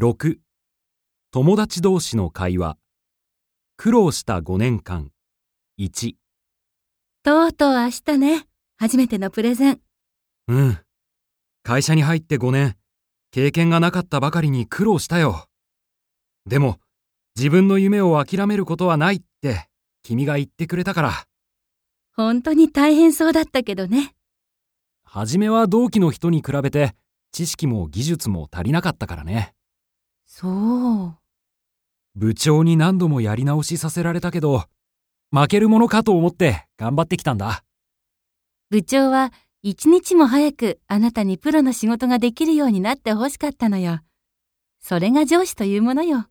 6友達同士の会話。苦労した5年間。1とうとう明日ね。初めてのプレゼン。うん。会社に入って5年。経験がなかったばかりに苦労したよ。でも自分の夢を諦めることはないって君が言ってくれたから。本当に大変そうだったけどね。初めは同期の人に比べて知識も技術も足りなかったからねそう。部長に何度もやり直しさせられたけど負けるものかと思って頑張ってきたんだ部長は一日も早くあなたにプロの仕事ができるようになってほしかったのよ。それが上司というものよ。